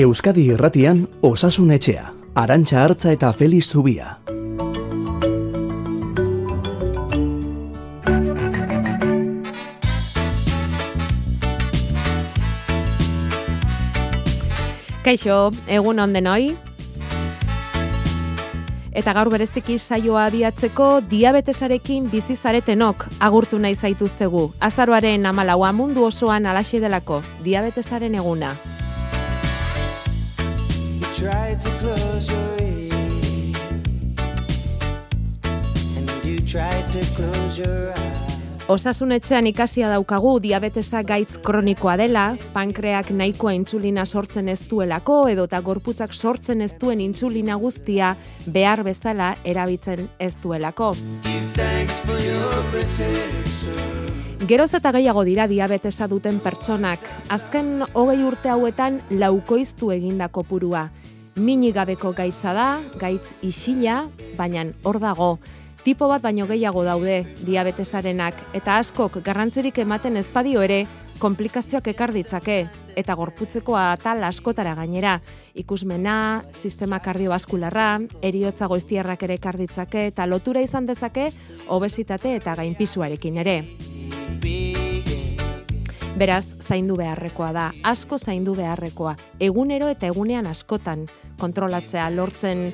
Euskadi Irratian Osasun Etxea, Arantxa Hartza eta Feliz Zubia. Kaixo, egun onden hoi. Eta gaur bereziki saioa abiatzeko diabetesarekin bizi zaretenok agurtu nahi zaituztegu. Azaroaren amalaua mundu osoan alaxe delako, diabetesaren eguna. Tried to close your ears, and you tried to close your eyes. Osasunetxean ikasia daukagu diabetesa gaitz kronikoa dela, pankreak nahikoa intsulina sortzen ez duelako edota gorputzak sortzen ez duen intsulina guztia behar bezala erabitzen ez duelako. Geroz eta gehiago dira diabetesa duten pertsonak, azken hogei urte hauetan laukoiztu egindako purua. Mini gabeko gaitza da, gaitz isila, baina hor dago, tipo bat baino gehiago daude diabetesarenak, eta askok garrantzirik ematen ezpadio ere, komplikazioak ekar ditzake, eta gorputzeko atal askotara gainera, ikusmena, sistema kardiobaskularra, eriotza goiztiarrak ere ekar ditzake, eta lotura izan dezake, obesitate eta gainpisuarekin ere. Beraz, zaindu beharrekoa da, asko zaindu beharrekoa, egunero eta egunean askotan kontrolatzea lortzen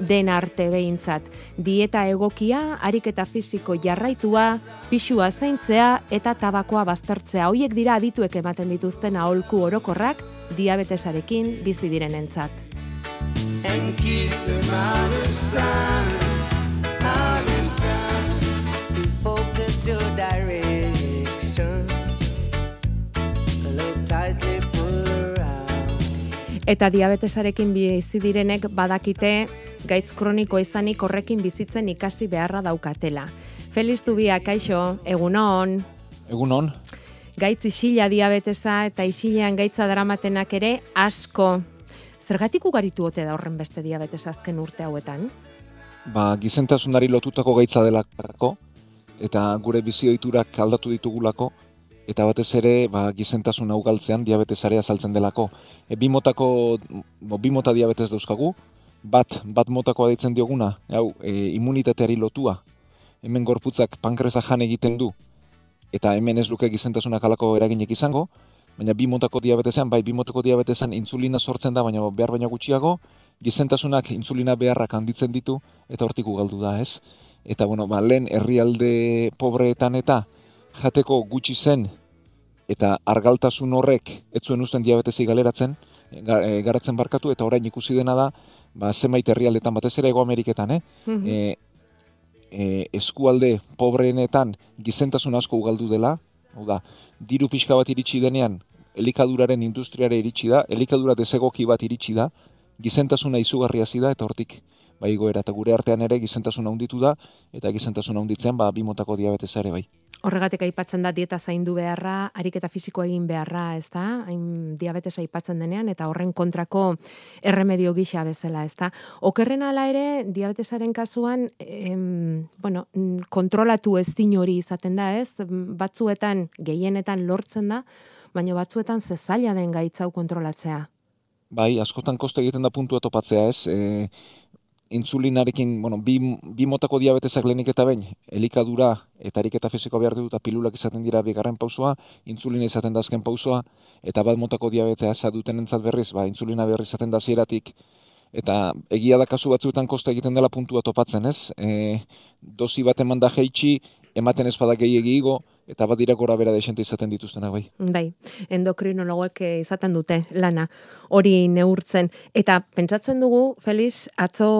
den arte behintzat. Dieta egokia, ariketa fisiko jarraitua, pixua zaintzea eta tabakoa baztertzea. Hoiek dira adituek ematen dituzten aholku orokorrak diabetesarekin bizi direnentzat. Focus your direction. Look tightly, pull around. Eta diabetesarekin bizi direnek badakite gaitz kroniko izanik horrekin bizitzen ikasi beharra daukatela. Feliz Tubia, kaixo, egunon. Egunon, Gaitz isila diabetesa eta isilean gaitza dramatenak ere asko. Zergatik ugaritu ote da horren beste diabetesa azken urte hauetan? ba, gizentasunari lotutako gaitza delako, eta gure bizi ohiturak aldatu ditugulako, eta batez ere ba, gizentasun hau galtzean diabetesarea saltzen delako. E, bi motako, bi mota diabetes dauzkagu, bat, bat motakoa deitzen dioguna, hau, e, immunitateari lotua. Hemen gorputzak pankresa jan egiten du, eta hemen ez luke gizentasunak alako eraginek izango, baina bi motako diabetesean, bai bi motako diabetesean insulina sortzen da, baina behar baina gutxiago, gizentasunak insulina beharrak handitzen ditu, eta hortik galdu da, ez? Eta, bueno, ba, lehen herrialde pobreetan eta jateko gutxi zen, eta argaltasun horrek ez zuen usten diabetesi galeratzen, ga- e, garatzen barkatu, eta orain ikusi dena da, ba, zenbait herrialdetan, batez ere Ego Ameriketan, eh? Mhm. e, e, eskualde pobreenetan gizentasun asko ugaldu dela, hau da, diru pixka bat iritsi denean, elikaduraren industriare iritsi da, elikadura desegoki bat iritsi da, gizentasuna izugarria da eta hortik bai goera eta gure artean ere gizentasuna handitu da eta gizentasuna handitzean ba bi motako diabetesa ere bai. Horregatik aipatzen da dieta zaindu beharra, ariketa fisiko egin beharra, ez da? Hain diabetesa aipatzen denean, eta horren kontrako erremedio gisa bezala, ez da? Okerren ala ere, diabetesaren kasuan, em, bueno, kontrolatu ezin hori izaten da, ez? Batzuetan, gehienetan lortzen da, baina batzuetan zezaila den gaitzau kontrolatzea. Bai, askotan koste egiten da puntua topatzea, ez? E, insulinarekin, bueno, bi, bi motako diabetesak lehenik eta behin, elikadura eta ariketa fisiko behar du eta pilulak izaten dira bigarren pausoa, insulina izaten da azken pausoa, eta bat motako diabetea dutenentzat berriz, ba, insulina berriz izaten da zieratik, eta egia da kasu batzuetan koste egiten dela puntua topatzen, ez? E, dosi bat eman da jeitsi, ematen ez bada gehiegi igo, eta bat dira gora bera desente izaten dituztenak bai. Bai, endokrinologoek eh, izaten dute lana hori neurtzen. Eta pentsatzen dugu, Feliz, atzo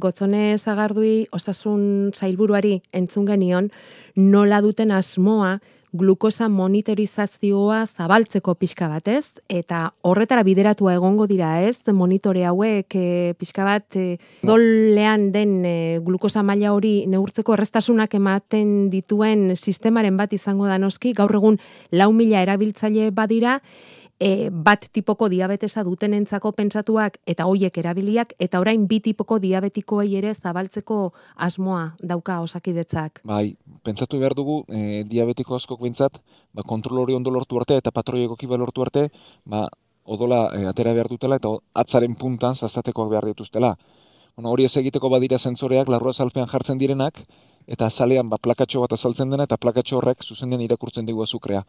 gotzone zagardui osasun zailburuari entzun genion, nola duten asmoa glukosa monitorizazioa zabaltzeko pixka batez, eta horretara bideratua egongo dira ez, monitore hauek e, pixka bat e, dolean den e, glukosa maila hori neurtzeko errestasunak ematen dituen sistemaren bat izango da noski, gaur egun lau mila erabiltzaile badira, e, bat tipoko diabetesa dutenentzako pentsatuak eta hoiek erabiliak eta orain bi tipoko diabetikoei ere zabaltzeko asmoa dauka osakidetzak. Bai, pentsatu behar dugu, e, diabetiko askok behintzat, ba, kontrol hori ondo lortu arte eta patroi egoki lortu arte, ba, odola e, atera behar dutela eta atzaren puntan zaztatekoak behar dituztela. Bueno, hori ez egiteko badira sentzoreak larrua zalpean jartzen direnak, eta azalean ba, plakatxo bat azaltzen dena, eta plakatxo horrek zuzenean irakurtzen dugu azukrea.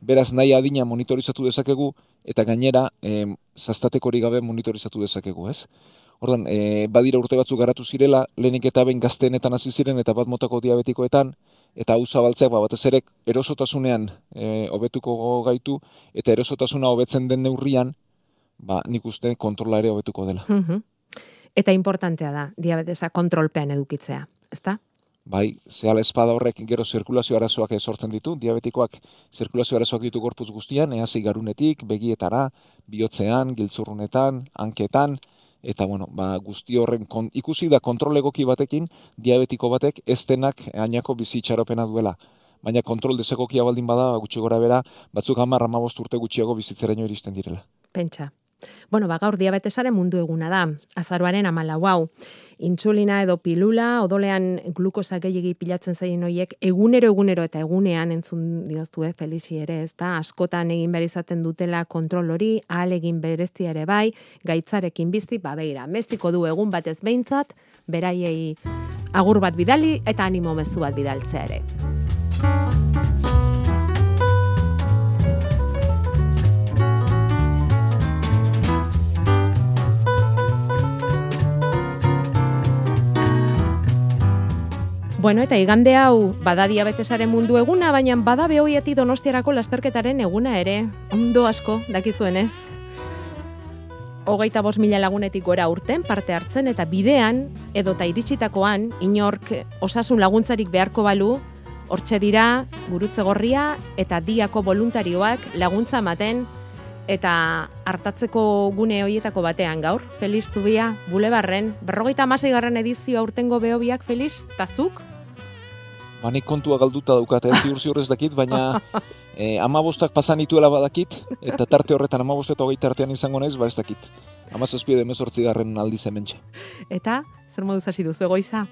Beraz, nahi adina monitorizatu dezakegu, eta gainera, e, zaztateko hori gabe monitorizatu dezakegu, ez? Ordan, e, badira urte batzuk garatu zirela, lehenik eta ben gaztenetan hasi ziren eta bat motako diabetikoetan, eta hau zabaltzeak ba, batez ere erosotasunean e, hobetuko gaitu, eta erosotasuna hobetzen den neurrian, ba, nik uste kontrola ere hobetuko dela. Eta importantea da, diabetesa kontrolpean edukitzea, ezta? Bai, zehala espada horrek gero zirkulazio arazoak sortzen ditu, diabetikoak zirkulazio arazoak ditu gorputz guztian, ehasi garunetik, begietara, bihotzean, giltzurrunetan, hanketan, eta bueno, ba, guzti horren kon, ikusi da kontrol egoki batekin, diabetiko batek ez denak ainako bizitxaropena duela. Baina kontrol desegokia baldin bada, gutxi gora bera, batzuk hamar amabost urte gutxiago bizitzeraino iristen direla. Pentsa. Bueno, ba, gaur diabetesaren mundu eguna da. Azaroaren amala, wow. Intsulina edo pilula, odolean glukosa gehiagi pilatzen zaien hoiek, egunero, egunero eta egunean entzun dioztu, eh, Felixi ere, ez da, askotan egin behar izaten dutela kontrol hori, ahal egin bereztia ere bai, gaitzarekin bizi, ba, beira, meziko du egun batez behintzat, beraiei agur bat bidali eta animo mezu bat bidaltzea ere. Bueno, eta igande hau bada diabetesaren mundu eguna, baina bada behoieti donostiarako lasterketaren eguna ere. Ondo asko, dakizuenez. Hogeita bos mila lagunetik gora urten parte hartzen eta bidean edota iritsitakoan inork osasun laguntzarik beharko balu, hortxe dira gurutze gorria eta diako voluntarioak laguntza ematen eta hartatzeko gune hoietako batean gaur. Feliz Zubia, Bulebarren, berrogeita amasei garran edizio aurtengo behobiak Feliz, tazuk? Ba, nik kontua galduta daukat, ez ziur ziur ez dakit, baina eh, amabostak pasan ituela badakit, eta tarte horretan amabost eta hogeita artean izango naiz, ba ez dakit. Amazazpide emezortzi garren aldiz hementxe. Eta, zer moduz hasi duzu egoiza?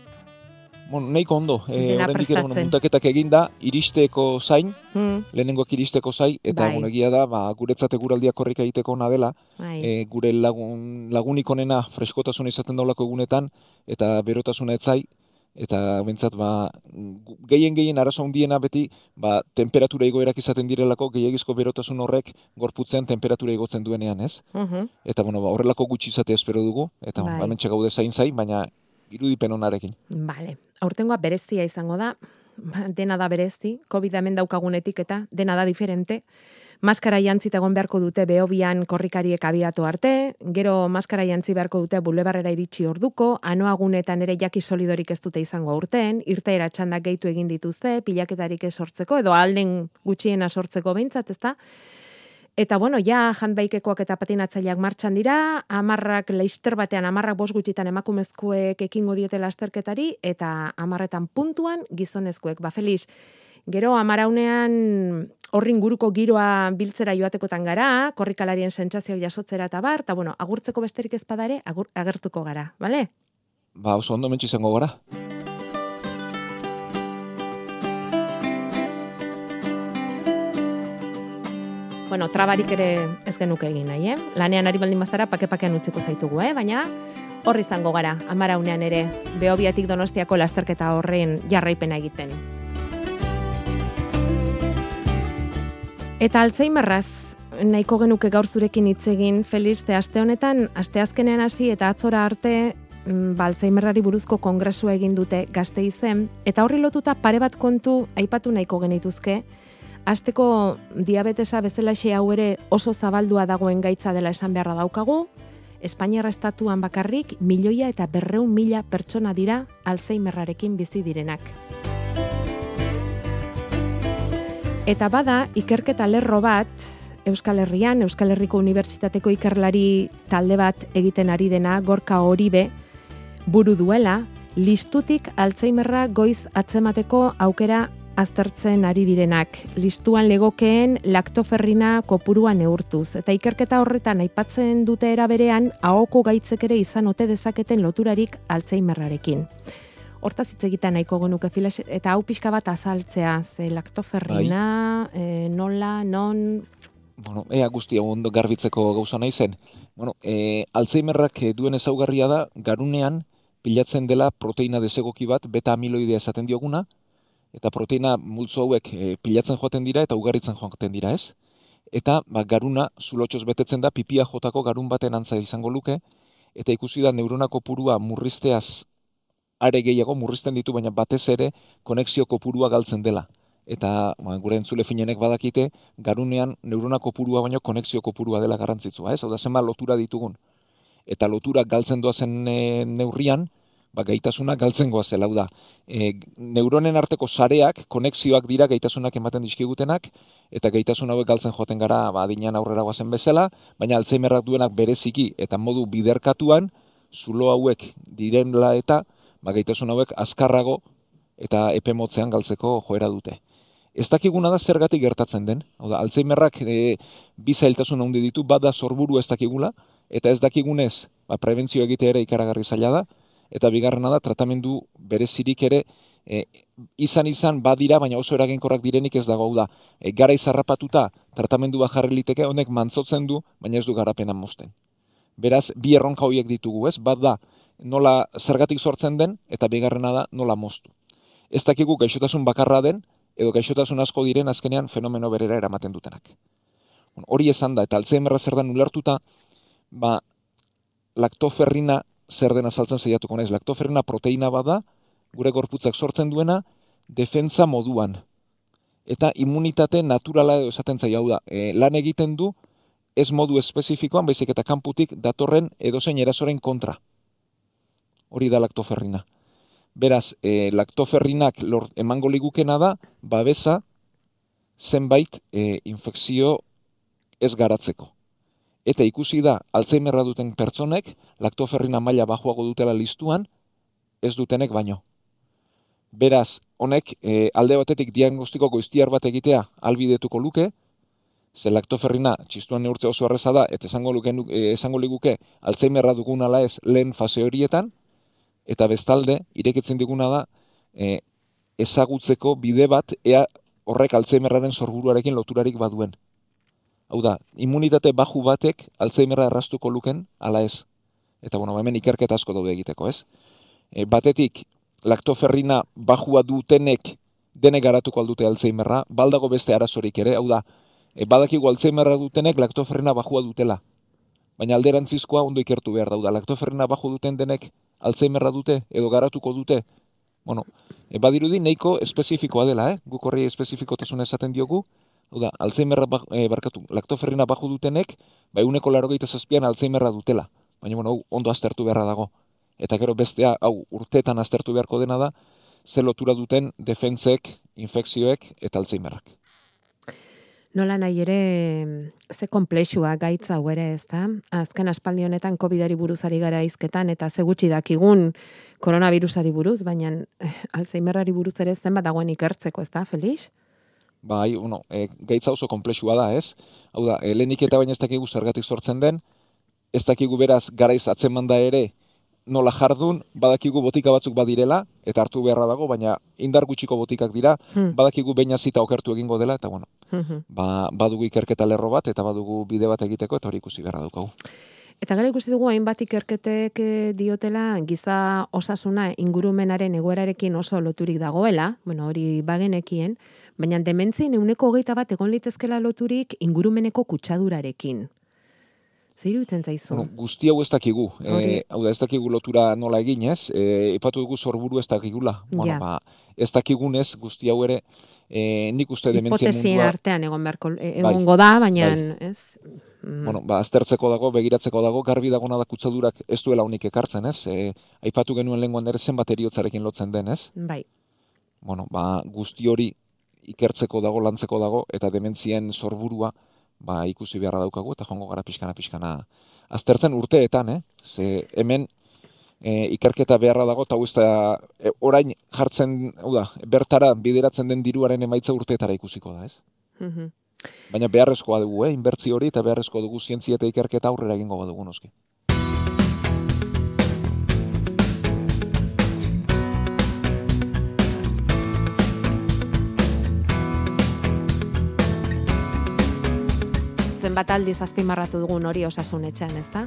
Bueno, nahiko ondo, Dena oraindik ere, bueno, muntaketak eginda, iristeko zain, Hmm, lehenengoak iristeko zai, eta Bai. egia da, ba, guretzate guraldiak korrika egiteko ona dela, bai. e, gure lagun, lagunik onena freskotasuna izaten daulako egunetan, eta berotasuna etzai, eta bentsat, ba, gehien gehien arazo handiena beti, ba, temperatura igoerak izaten direlako, gehiagizko berotasun horrek gorputzean temperatura igotzen duenean, ez? Mhm. Eta, bueno, ba, horrelako gutxi izatea espero dugu, eta, Bai. ba, hementxe gaude zain zain, baina irudipen onarekin. Vale. Aurtengoa berezia izango da, Ba, dena da berezi, COVID hemen daukagunetik eta dena da diferente. Maskara jantzita egon beharko dute behobian korrikariek abiatu arte, gero maskara jantzi beharko dute bulebarrera iritsi orduko, anoagunetan ere jaki solidorik ez dute izango aurten, irteera txandak gehitu egin dituzte, pilaketarik ez sortzeko, edo alden gutxiena sortzeko behintzat, ezta? Eta bueno, ja handbaikekoak eta patinatzaileak martxan dira, amarrak leister batean amarrak bos gutxitan emakumezkoek ekingo diete lasterketari, eta amarretan puntuan gizonezkoek. Ba, Felix, gero amaraunean horrin guruko giroa biltzera joatekotan gara, korrikalarien sentsazioak jasotzera eta bar, eta bueno, agurtzeko besterik ez bada ere, agur, agertuko gara, bale? Ba, oso ondo mentxe izango gara. Bueno, trabarik ere ez genuke egin nahi, eh? Lanean ari baldin bazara pake-pakean utziko zaitugu, eh? Baina hor izango gara, amaraunean ere, behobiatik donostiako lasterketa horren jarraipena egiten. Eta Alzheimerraz, nahiko genuke gaur zurekin hitz egin, Felix, ze aste honetan, asteazkenean hasi eta atzora arte, mm, ba, Alzheimerrari buruzko kongresua egin dute gazteizen, eta horri lotuta pare bat kontu aipatu nahiko genituzke, Azteko diabetesa bezalaxe hau ere oso zabaldua dagoen gaitza dela esan beharra daukagu, Espainiarra estatuan bakarrik milioia eta berreun mila pertsona dira Alzheimerrarekin bizi direnak. Eta bada, ikerketa lerro bat, Euskal Herrian, Euskal Herriko Unibertsitateko ikerlari talde bat egiten ari dena, gorka horibe, buru duela, listutik Alzheimerra goiz atzemateko aukera aztertzen ari direnak. Listuan legokeen laktoferrina kopurua neurtuz. Eta ikerketa horretan aipatzen dute era berean, ahoko gaitzek ere izan ote dezaketen loturarik Alzheimerrarekin. Hortaz hitz egiten nahiko genuke filas, eta hau pixka bat azaltzea, ze laktoferrina, e, nola, non, Bueno, ea guztia ondo garbitzeko gauza nahi zen. Bueno, e, Alzheimerrak eh, duen ezaugarria da, garunean pilatzen dela proteina desegoki bat, beta amiloidea esaten dioguna, eta proteina multzo hauek e, pilatzen joaten dira eta ugarritzen joaten dira, ez? Eta ba, garuna zulotxoz betetzen da, pipia jotako garun baten antza izango luke, eta ikusi da neurona kopurua murrizteaz are gehiago murrizten ditu, baina batez ere konexio kopurua galtzen dela eta ba, gure entzule finenek badakite, garunean neurona kopurua baino konexio kopurua dela garrantzitsua, ez? Hau da, zenba lotura ditugun. Eta lotura galtzen doazen e, neurrian, ba, gaitasuna galtzen goazela, hau da. E, neuronen arteko sareak, konexioak dira gaitasunak ematen dizkigutenak, eta gaitasun hauek galtzen joaten gara, ba, adinean aurrera goazen bezala, baina alzheimerrak duenak bereziki, eta modu biderkatuan, zulo hauek direnla eta, ba, gaitasun hauek azkarrago, eta epemotzean galtzeko joera dute ez dakiguna da zergatik gertatzen den. Hau da, Alzheimerrak e, bi zailtasun handi ditu, bada zorburu ez dakigula, eta ez dakigunez, ba, prebentzio egite ere ikaragarri zaila da, eta bigarrena da, tratamendu berezirik ere, e, izan izan badira, baina oso eraginkorrak direnik ez dago, hau da, e, gara izarrapatuta, tratamendu bat jarri liteke, honek mantzotzen du, baina ez du garapenan mosten. Beraz, bi erronka horiek ditugu, ez? Bat da, nola zergatik sortzen den, eta bigarrena da, nola moztu. Ez dakigu gaixotasun bakarra den, edo gaixotasun asko diren azkenean fenomeno berera eramaten dutenak. Hori esan da, eta Alzheimerra zer den ulertuta, ba, laktoferrina zer den azaltzen zeiatuko naiz. Laktoferrina proteina bada, gure gorputzak sortzen duena, defentza moduan. Eta immunitate naturala edo esaten zaila hau da. E, lan egiten du, ez modu espezifikoan, baizik eta kanputik datorren edozein erasoren kontra. Hori da laktoferrina. Beraz, e, laktoferrinak lor, emango ligukena da, babesa zenbait e, infekzio ez garatzeko. Eta ikusi da, Alzheimerra duten pertsonek, laktoferrina maila bajuago dutela listuan, ez dutenek baino. Beraz, honek e, alde batetik diagnostiko goiztiar bat egitea albidetuko luke, ze laktoferrina txistuan neurtze oso arreza da, eta esango, luke, e, esango liguke Alzheimerra dugun ala ez lehen fase horietan, eta bestalde, ireketzen diguna da, e, ezagutzeko bide bat, ea horrek Alzheimerraren sorburuarekin loturarik baduen. Hau da, immunitate baju batek Alzheimerra errastuko luken, ala ez. Eta bueno, hemen ikerketa asko daude egiteko, ez? E, batetik, laktoferrina bajua dutenek dene garatuko aldute Alzheimerra, baldago beste arazorik ere, hau da, e, badakigu Alzheimerra dutenek laktoferrina bajua dutela. Baina alderantzizkoa ondo ikertu behar dauda, laktoferrina baju duten denek Alzheimerra dute edo garatuko dute. Bueno, e, badirudi nahiko espezifikoa dela, eh? Guk horri espezifikotasun esaten diogu. Hau da, Alzheimerra ba, e, barkatu, laktoferrina baju dutenek, bai uneko laro zazpian Alzheimerra dutela. Baina, bueno, ondo aztertu beharra dago. Eta gero bestea, hau, urteetan aztertu beharko dena da, ze lotura duten defentzek, infekzioek eta Alzheimerrak. Nola nahi ere, ze komplexua gaitza hau ere, ez da? Azken aspaldi honetan COVID-ari buruzari gara izketan, eta ze gutxi dakigun koronavirusari buruz, baina eh, Alzheimerrari buruz ere zen bat dagoen ikertzeko, ez da, Felix? Bai, uno, e, gaitza oso komplexua da, ez? Hau da, e, lehenik eta baina ez dakigu zergatik sortzen den, ez dakigu beraz garaiz atzeman da ere, nola jardun, badakigu botika batzuk badirela, eta hartu beharra dago, baina indar gutxiko botikak dira, hmm. badakigu baina zita okertu egingo dela, eta bueno, hmm. ba, badugu ikerketa lerro bat, eta badugu bide bat egiteko, eta hori ikusi beharra dukagu. Eta gara ikusi dugu hainbat ikerketek eh, diotela giza osasuna ingurumenaren egoerarekin oso loturik dagoela, bueno, hori bagenekien, baina dementzien euneko hogeita bat egon litezkela loturik ingurumeneko kutsadurarekin. Zer iruditzen zaizu? Bueno, guzti hau ez dakigu. E, hau da, ez dakigu lotura nola egin, ez? E, epatu dugu zorburu ez dakigula. Bueno, ba, ez dakigunez guzti hau ere, e, nik uste dementzia mundua... Hipotesien artean egon beharko, e, bai, egongo da, baina, bai. ez? Mm. Bueno, ba, aztertzeko dago, begiratzeko dago, garbi dagona da kutsadurak ez duela unik ekartzen, ez? E, aipatu genuen lenguan ere zenbat eriotzarekin lotzen den, ez? Bai. Bueno, ba, guzti hori ikertzeko dago, lantzeko dago, eta dementzien sorburua, ba, ikusi beharra daukagu eta jongo gara pixkana pixkana aztertzen urteetan, eh? Ze hemen e, ikerketa beharra dago eta guztia e, orain jartzen, da, bertara bideratzen den diruaren emaitza urteetara ikusiko da, ez? Mm Baina beharrezkoa dugu, eh? Inbertzi hori eta beharrezkoa dugu zientzia eta ikerketa aurrera egingo badugu noski. Zenbat aldiz azpimarratu dugun hori osasun etxean, ezta?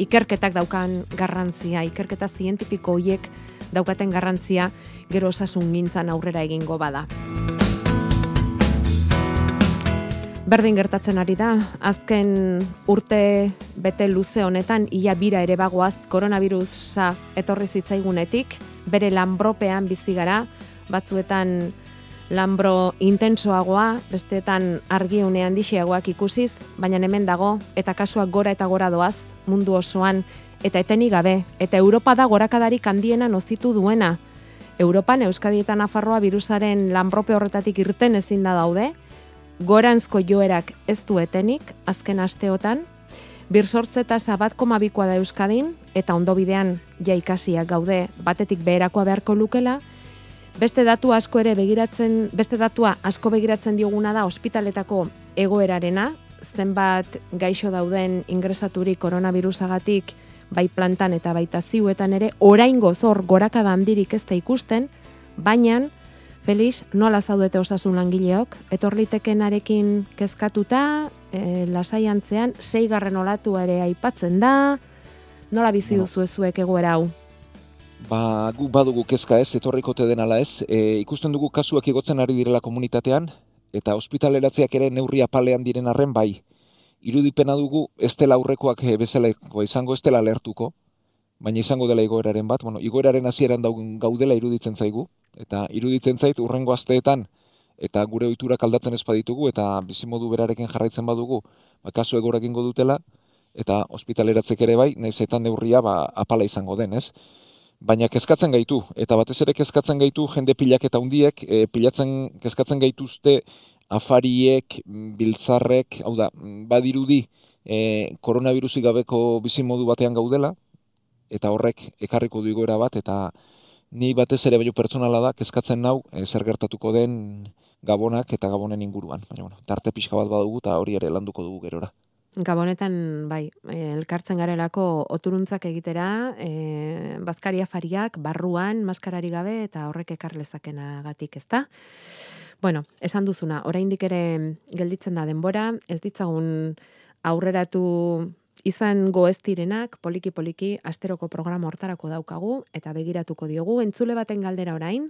Ikerketak daukan garrantzia, ikerketa zientifiko hoiek daukaten garrantzia gero osasun gintzan aurrera egingo bada. Berdin gertatzen ari da, azken urte bete luze honetan ia bira ere bagoaz koronavirusa etorri zitzaigunetik, bere lanbropean bizi gara, batzuetan lanbro intensoagoa, besteetan argiune handixiagoak ikusiz, baina hemen dago eta kasuak gora eta gora doaz mundu osoan eta etenik gabe eta Europa da gorakadarik handiena nozitu duena. Europan Euskadi eta Nafarroa virusaren lanbrope horretatik irten ezin da daude, goranzko joerak ez du etenik azken asteotan, bir sortze tasa bat koma bikoa da Euskadin, eta ondo bidean ja ikasiak gaude batetik beherakoa beharko lukela, beste datu asko ere begiratzen, beste datua asko begiratzen dioguna da ospitaletako egoerarena, zenbat gaixo dauden ingresaturik koronavirusagatik, bai plantan eta baita ziuetan ere, orain gozor gorakada handirik ez da ikusten, baina Felix, nola zaudete osasun langileok? Etorlitekenarekin kezkatuta, e, lasaiantzean, seigarren olatu ere aipatzen da, nola bizi duzu ezuek egoera hau? Ba, gu badugu kezka ez, etorrikote den ala ez, e, ikusten dugu kasuak igotzen ari direla komunitatean, eta ospitaleratzeak ere neurri apalean diren arren bai. Irudipena dugu, ez dela aurrekoak e, bezaleko izango, ez dela lertuko, baina izango dela igoeraren bat, bueno, igoeraren hasieran daugun gaudela iruditzen zaigu, eta iruditzen zait urrengo asteetan eta gure ohiturak aldatzen ez baditugu eta bizimodu berarekin jarraitzen badugu, ba kasu egora egingo dutela eta ospitaleratzek ere bai, naiz eta neurria ba apala izango den, ez? Baina kezkatzen gaitu eta batez ere kezkatzen gaitu jende pilak eta hundiek, e, pilatzen kezkatzen gaituzte afariek, biltzarrek, hau da, badirudi e, koronavirusi gabeko bizimodu batean gaudela, eta horrek ekarriko du igoera bat, eta ni batez ere baino pertsonala da, kezkatzen nau, e, zer gertatuko den gabonak eta gabonen inguruan. Baina, bueno, tarte pixka bat badugu eta hori ere landuko dugu gerora. Gabonetan, bai, eh, elkartzen garelako oturuntzak egitera, e, bazkaria fariak, barruan, maskarari gabe, eta horrek ekarlezakena gatik, ez da? Bueno, esan duzuna, oraindik ere gelditzen da denbora, ez ditzagun aurreratu izan goez direnak, poliki-poliki, asteroko programa hortarako daukagu, eta begiratuko diogu, entzule baten galdera orain.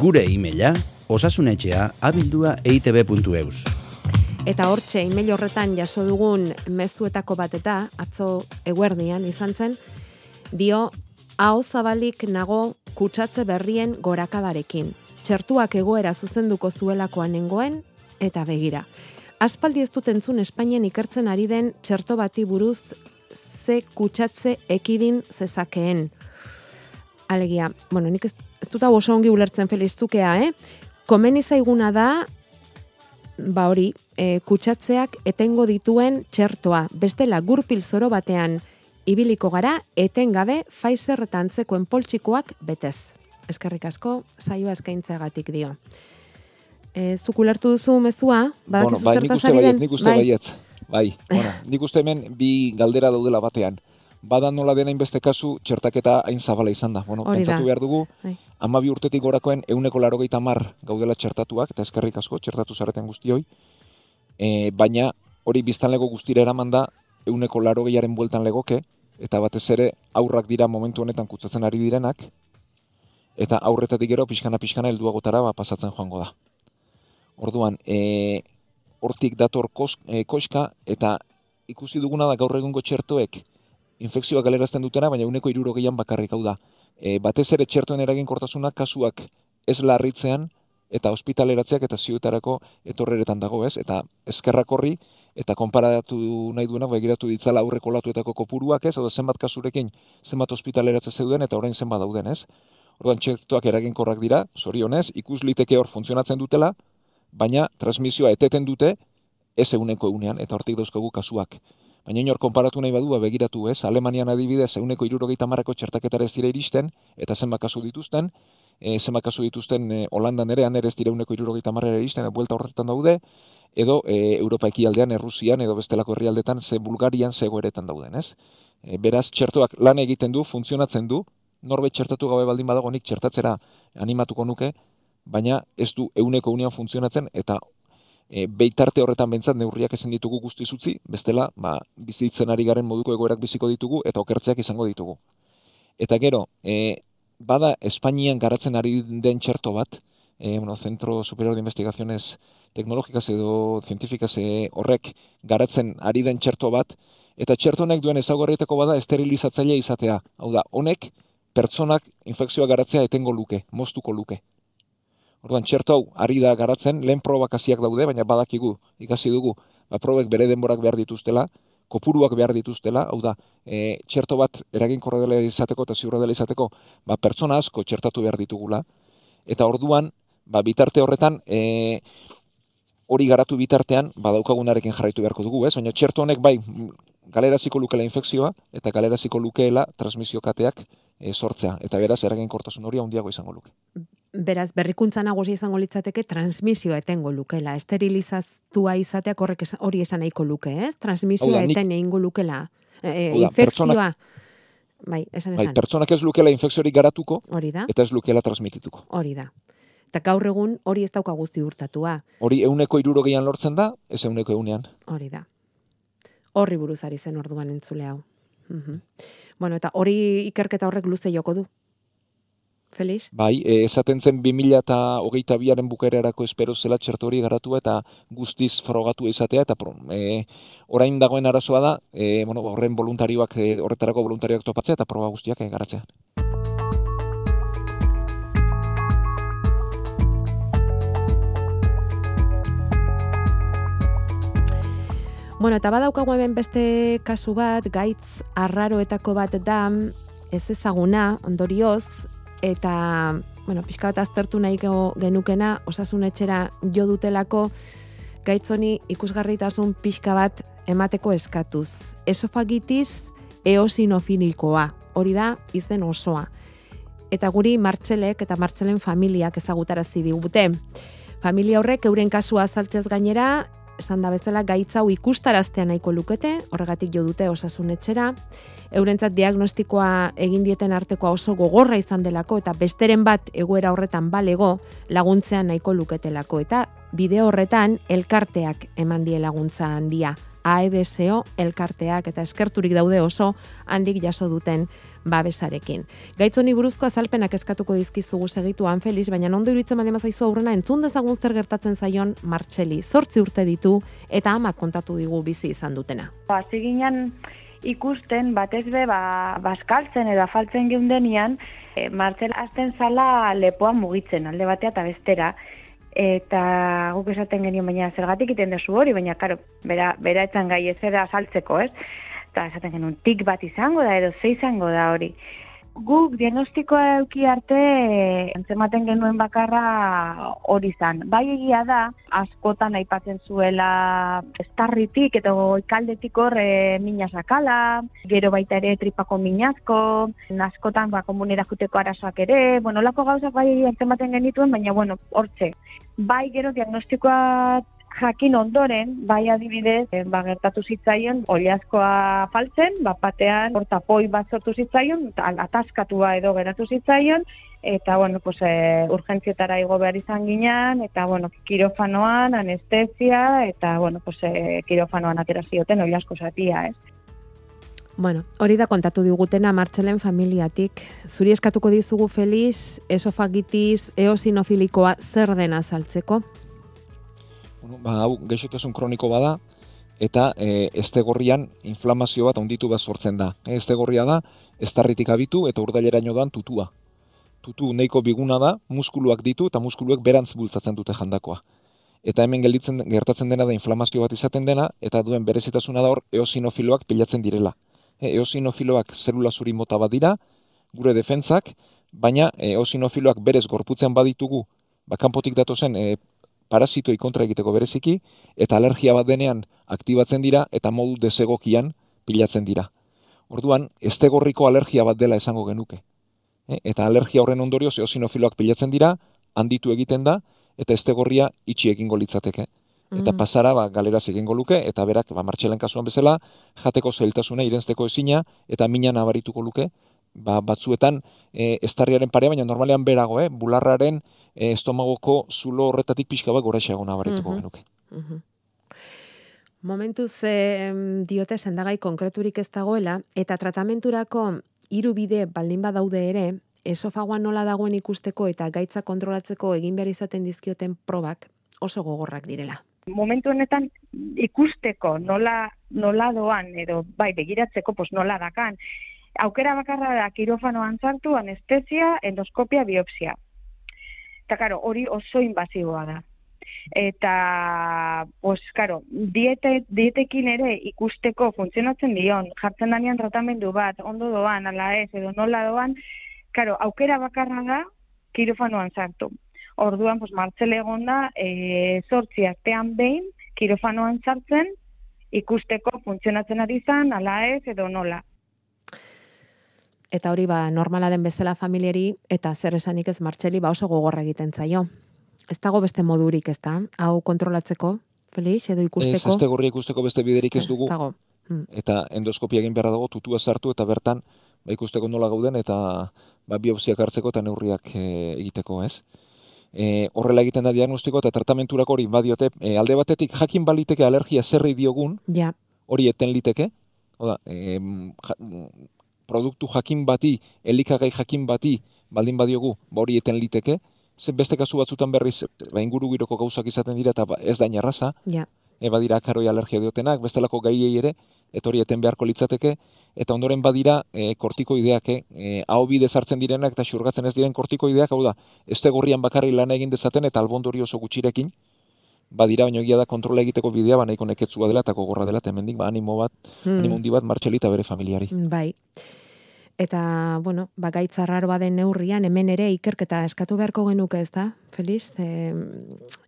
Gure e-maila, osasunetxea abildua eitb.eus. Eta hortxe, email horretan jaso dugun mezuetako bat eta atzo eguerdian izan zen, dio, hau zabalik nago kutsatze berrien gorakadarekin. Txertuak egoera zuzenduko zuelakoan nengoen, eta begira. Aspaldi ez dut entzun Espainian ikertzen ari den txerto bati buruz ze kutsatze ekidin zezakeen. Alegia, bueno, nik ez, ez dut hau oso ongi ulertzen feliztukea, eh? Komeni zaiguna da, ba hori, e, kutsatzeak etengo dituen txertoa. Bestela, gurpil zoro batean ibiliko gara, etengabe Pfizer eta antzekoen poltsikoak betez. Eskerrik asko, saioa eskaintzeagatik dio. E, zuk ulertu duzu mezua, badakizu bai, nik zertaz ari den? nik uste baiet. Bai, bueno, nik uste hemen bi galdera daudela batean. Bada nola dena inbeste kasu, txertaketa hain zabala izan da. Bueno, pentsatu behar dugu, Bai. Amabi urtetik gorakoen euneko larogeita mar gaudela txertatuak, eta eskerrik asko, txertatu zareten guztioi. E, baina hori biztanlego guztira eraman da euneko larogeiaren bueltan legoke, eta batez ere aurrak dira momentu honetan kutsatzen ari direnak, eta aurretatik gero pixkana-pixkana helduagotara ba, pasatzen joango da. Orduan, e, hortik dator kos, e, koska, eta ikusi duguna da gaur egungo txertoek infekzioa galerazten dutena, baina uneko irurogeian bakarrik hau da. E, batez ere txertoen eraginkortasuna kasuak ez larritzean, eta ospitaleratzeak eta ziuetarako etorreretan dago, ez? Eta eskerrak horri, eta konparatu nahi duena, begiratu ditzala aurreko latuetako kopuruak, ez? Oda zenbat kasurekin, zenbat ospitaleratze zeuden, eta orain zenbat dauden, ez? Orduan txertoak eraginkorrak dira, zorionez, ikus liteke hor funtzionatzen dutela, baina transmisioa eteten dute, ez euneko eunean, eta hortik dauzkagu kasuak. Baina inor konparatu nahi badu, ba, begiratu ez, Alemanian adibidez, euneko irurogeita marrako txertaketara ez dira iristen, eta zenbat kasu dituzten, e, zenbat kasu dituzten e, Holandan ere, ere ez dira euneko irurogeita marrera iristen, e, buelta horretan daude, edo e, Europa ekialdean, Errusian, edo bestelako herrialdetan, ze Bulgarian, ze egoeretan dauden, ez? E, beraz, txertoak lan egiten du, funtzionatzen du, norbait txertatu gabe baldin badago nik txertatzera animatuko nuke, baina ez du euneko unean funtzionatzen, eta e, beitarte horretan bentsat neurriak ezin ditugu guztiz utzi, bestela, ba, bizitzen ari garen moduko egoerak biziko ditugu eta okertzeak izango ditugu. Eta gero, e, bada Espainian garatzen ari den txerto bat, e, bueno, Centro Superior de Investigaciones Teknologikaz edo Científicas e, horrek garatzen ari den txerto bat, eta txerto honek duen ezagorrietako bada esterilizatzailea izatea. Hau da, honek pertsonak infekzioa garatzea etengo luke, moztuko luke. Orduan, txerto hau, ari da garatzen, lehen probak hasiak daude, baina badakigu, ikasi dugu, ba, probek bere denborak behar dituztela, kopuruak behar dituztela, hau da, e, txerto bat eraginkorra dela izateko eta ziurra dela izateko, ba, pertsona asko txertatu behar ditugula, eta orduan, ba, bitarte horretan, e, hori garatu bitartean, badaukagunarekin jarraitu beharko dugu, ez? Baina txerto honek bai, galeraziko lukela infekzioa, eta galeraziko lukeela transmisio kateak e, sortzea. Eta beraz, eraginkortasun hori handiago izango luke. Beraz, berrikuntza nagusi izango litzateke transmisioa etengo lukela. Esterilizaztua izateak horrek hori esan nahiko luke, ez? Transmisioa eten egingo lukela. E, Hau da, infekzioa. Bai, esan Bai, esan. pertsonak ez lukela infekziorik garatuko, Hori da, eta ez lukela transmitituko. hori da. Eta gaur egun hori ez dauka guzti urtatua. Hori euneko irurogeian lortzen da, ez euneko eunean. Hori da. Horri buruz ari zen orduan entzule hau. Mhm. Bueno, eta hori ikerketa horrek luze joko du. Felix? Bai, e, esaten zen 2000 eta hogeita biaren bukaerarako espero zela txerto hori garatua eta guztiz frogatu izatea, eta pro, e, orain dagoen arazoa da, e, bueno, horren voluntarioak, e, horretarako voluntarioak topatzea eta proba guztiak e, garatzea. Bueno, eta badaukagu hemen beste kasu bat, gaitz arraroetako bat da, ez ezaguna, ondorioz, eta, bueno, pixka bat aztertu nahi genukena, osasun etxera jo dutelako, gaitz honi ikusgarritasun pixka bat emateko eskatuz. Esofagitis eosinofilikoa, hori da izen osoa. Eta guri martxelek eta martxelen familiak ezagutarazi digute. Familia horrek euren kasua azaltzez gainera, esan da bezala gaitz hau ikustaraztea nahiko lukete, horregatik jo dute osasun etxera. Eurentzat diagnostikoa egin dieten artekoa oso gogorra izan delako eta besteren bat egoera horretan balego laguntzean nahiko luketelako eta bideo horretan elkarteak eman die laguntza handia. AEDSO elkarteak eta eskerturik daude oso handik jaso duten babesarekin. Gaitz honi buruzko azalpenak eskatuko dizkizugu segituan Felix, baina ondo iruditzen baldin bazaizu aurrena entzun dezagun zer gertatzen zaion Martxeli. Zortzi urte ditu eta ama kontatu digu bizi izan dutena. hasi ginen ikusten batez be ba, baskaltzen edo afaltzen geundenian e, Martxel azten zala lepoan mugitzen alde batea eta bestera eta guk esaten genion baina zergatik iten dezu hori baina karo bera bera etzan gai ez era saltzeko, ez? Eta esaten genuen tik bat izango da edo ze izango da hori. Guk diagnostikoa euki arte eh, antzematen genuen bakarra hori izan. Bai egia da, askotan aipatzen zuela estarritik eta ikaldetik hor e, mina sakala, gero baita ere tripako minazko, askotan ba, komunera juteko arazoak ere, bueno, lako gauzak bai egia antzematen genituen, baina bueno, hortze. Bai gero diagnostikoa jakin ondoren, bai adibidez, eh, ba, gertatu zitzaion, oliazkoa faltzen, bat batean, hortapoi bat sortu zitzaion, ataskatua edo geratu zitzaion, eta, bueno, pues, e, urgentzietara igo behar izan ginen, eta, bueno, kirofanoan, anestesia, eta, bueno, pues, e, kirofanoan atera zioten oliazko zatia, ez? Bueno, hori da kontatu digutena Martxelen familiatik. Zuri eskatuko dizugu Felix, esofagitis, eosinofilikoa zer dena azaltzeko? Ba, hau gaixotasun kroniko bada, eta e, estegorrian inflamazio bat handitu bat sortzen da. E, estegorria da, estarritik abitu eta urdaileraino doan tutua. Tutu nahiko biguna da, muskuluak ditu eta muskuluek berantz bultzatzen dute jandakoa. Eta hemen gelditzen gertatzen dena da inflamazio bat izaten dena, eta duen berezitasuna da hor eosinofiloak pilatzen direla. E, eosinofiloak zelula zuri mota bat dira, gure defentsak, baina e, eosinofiloak berez gorputzen baditugu, ba, kanpotik datozen e, parasitoi kontra egiteko bereziki, eta alergia bat denean aktibatzen dira eta modu desegokian pilatzen dira. Orduan, estegorriko alergia bat dela esango genuke. E, eta alergia horren ondorioz eosinofiloak pilatzen dira, handitu egiten da, eta estegorria itxi egingo litzateke. Eta Mhm. pasara ba, galeraz egingo luke, eta berak, ba, martxelen kasuan bezala, jateko zailtasuna irensteko ezina, eta mina nabarituko luke, ba, batzuetan e, estarriaren parea, baina normalean berago, eh? bularraren e, estomagoko zulo horretatik pixka bat goraxeago nabarituko Mhm. genuke. Mhm. Momentuz e, diote sendagai konkreturik ez dagoela, eta tratamenturako hiru bide baldin badaude ere, esofagoa nola dagoen ikusteko eta gaitza kontrolatzeko egin behar izaten dizkioten probak oso gogorrak direla. momentu honetan ikusteko nola, nola doan, edo bai begiratzeko pos nola dakan, aukera bakarra da kirofanoan sartu, anestesia, endoskopia, biopsia. Eta karo, hori oso invasiboa da. Eta, pues, karo, diete, dietekin ere ikusteko funtzionatzen dion, jartzen danean tratamendu bat, ondo doan, ala ez, edo nola doan, karo, aukera bakarra da kirofanoan sartu. Orduan, pues, martxele egon da, e, zortzi artean behin, kirofanoan sartzen, ikusteko funtzionatzen ari zan, ala ez, edo nola. Eta hori ba normala den bezala familiari eta zer esanik ez martxeli ba oso gogorra egiten zaio. Ez dago beste modurik, ez da? Hau kontrolatzeko, Felix, edo Ez, ikusteko. azte gorria ikusteko beste biderik ez dugu, Ez dago. Mm. eta endoskopia egin beharra dago, tutua sartu eta bertan ba, ikusteko nola gauden eta ba, biopsiak hartzeko eta neurriak e, egiteko, ez? E, horrela egiten da diagnostiko eta tratamenturako hori badiote, e, alde batetik jakin baliteke alergia zerri diogun, Ja, hori eten liteke, oda, em, ja, produktu jakin bati, elikagai jakin bati, baldin badiogu, ba hori eten liteke, ze beste kasu batzutan berriz, ba, inguru giroko gauzak izaten dira eta ba, ez da inarraza, ja. e, badira akaroi alergia diotenak, bestelako gaiei ere, eta hori eten beharko litzateke, eta ondoren badira e, kortikoideak, e, e, hau bidez hartzen direnak eta xurgatzen ez diren kortikoideak, hau da, ez gorrian bakarri lan egin dezaten eta albondori oso gutxirekin, badira, baina egia da kontrola egiteko bidea, ba nahiko neketzua dela eta gogorra dela, hemendik ba animo bat, Mm. animo handi bat martxeli eta bere familiari. Bai. Eta, bueno, ba, gaitza raroa den neurrian, hemen ere ikerketa eskatu beharko genuke ez da, Feliz? E,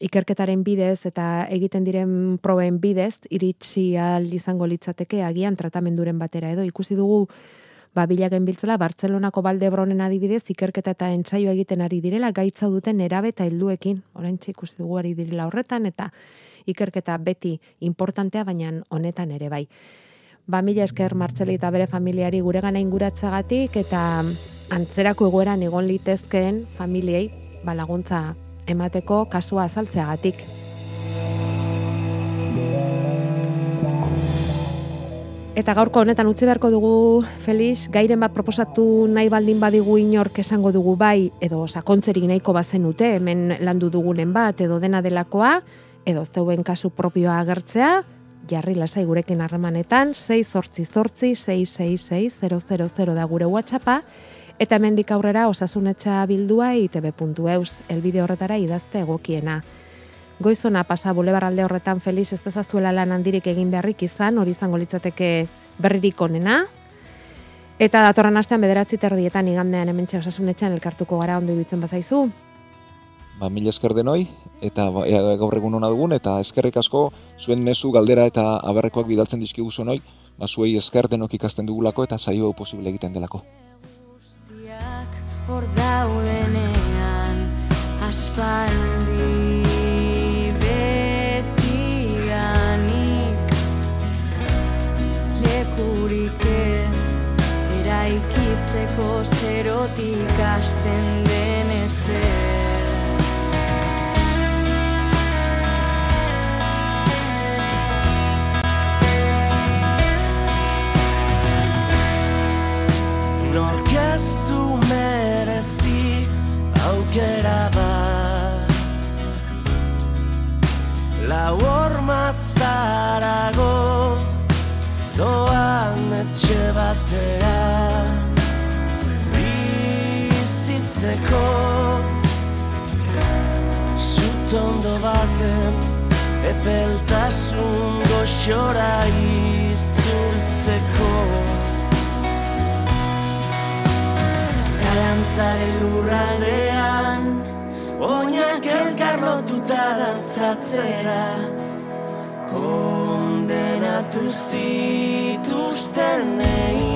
ikerketaren bidez eta egiten diren proben bidez, iritsi al izango litzateke agian tratamenduren batera edo. Ikusi dugu, ba, bilagen biltzela, Bartzelonako Baldebronen adibidez, ikerketa eta entsaio egiten ari direla, gaitza duten erabe eta helduekin. Orain ikusi dugu ari direla horretan, eta ikerketa beti importantea, baina honetan ere bai. Ba, mila esker Martxeli eta bere familiari guregana inguratzagatik eta antzerako egoeran egon litezkeen familiei ba, laguntza emateko kasua azaltzeagatik. Eta gaurko honetan utzi beharko dugu, Felix, gairen bat proposatu nahi baldin badigu inork esango dugu bai, edo sakontzerik nahiko bazenute, hemen landu dugunen bat, edo dena delakoa, edo zeuen kasu propioa agertzea, jarri lasai gurekin harremanetan, 6 zortzi zortzi, 666 da gure WhatsAppa, eta hemendik aurrera osasunetxa bildua itb.eus, elbide horretara idazte egokiena. Goizona pasa bulebar alde horretan Felix ez dezazuela lan handirik egin beharrik izan, hori izango litzateke berririk onena. Eta datorren astean bederatzi terdietan igandean hementxe osasunetxean elkartuko gara ondo iruditzen bazaizu. Ba, mila esker denoi, eta ba, ea, gaur egun hona dugun, eta eskerrik asko zuen mezu galdera eta aberrekoak bidaltzen dizkigu zuenoi, ba, zuei esker denok ikasten dugulako eta saio hau posible egiten delako. hor daudenean aspaldi eraikitzeko zerotik hasten den ezer. Nork ez du merezi aukera bat. Lau horma zarago etxe batera Bizitzeko. Zutondo baten epeltasun goxora itzultzeko. Zalantzaren lurraldean Oinak elkarlotuta dantzatzera. Kondenatu zituztenei Paperezko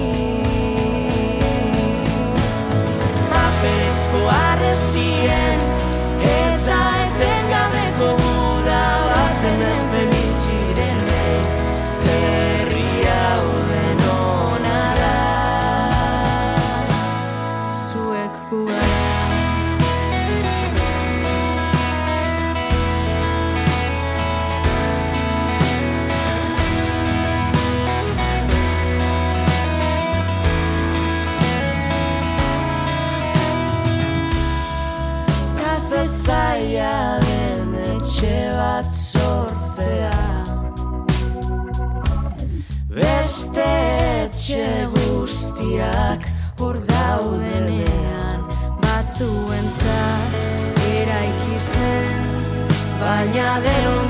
guztiak hor daudenean. Batzuentzat eraiki zen Baina denon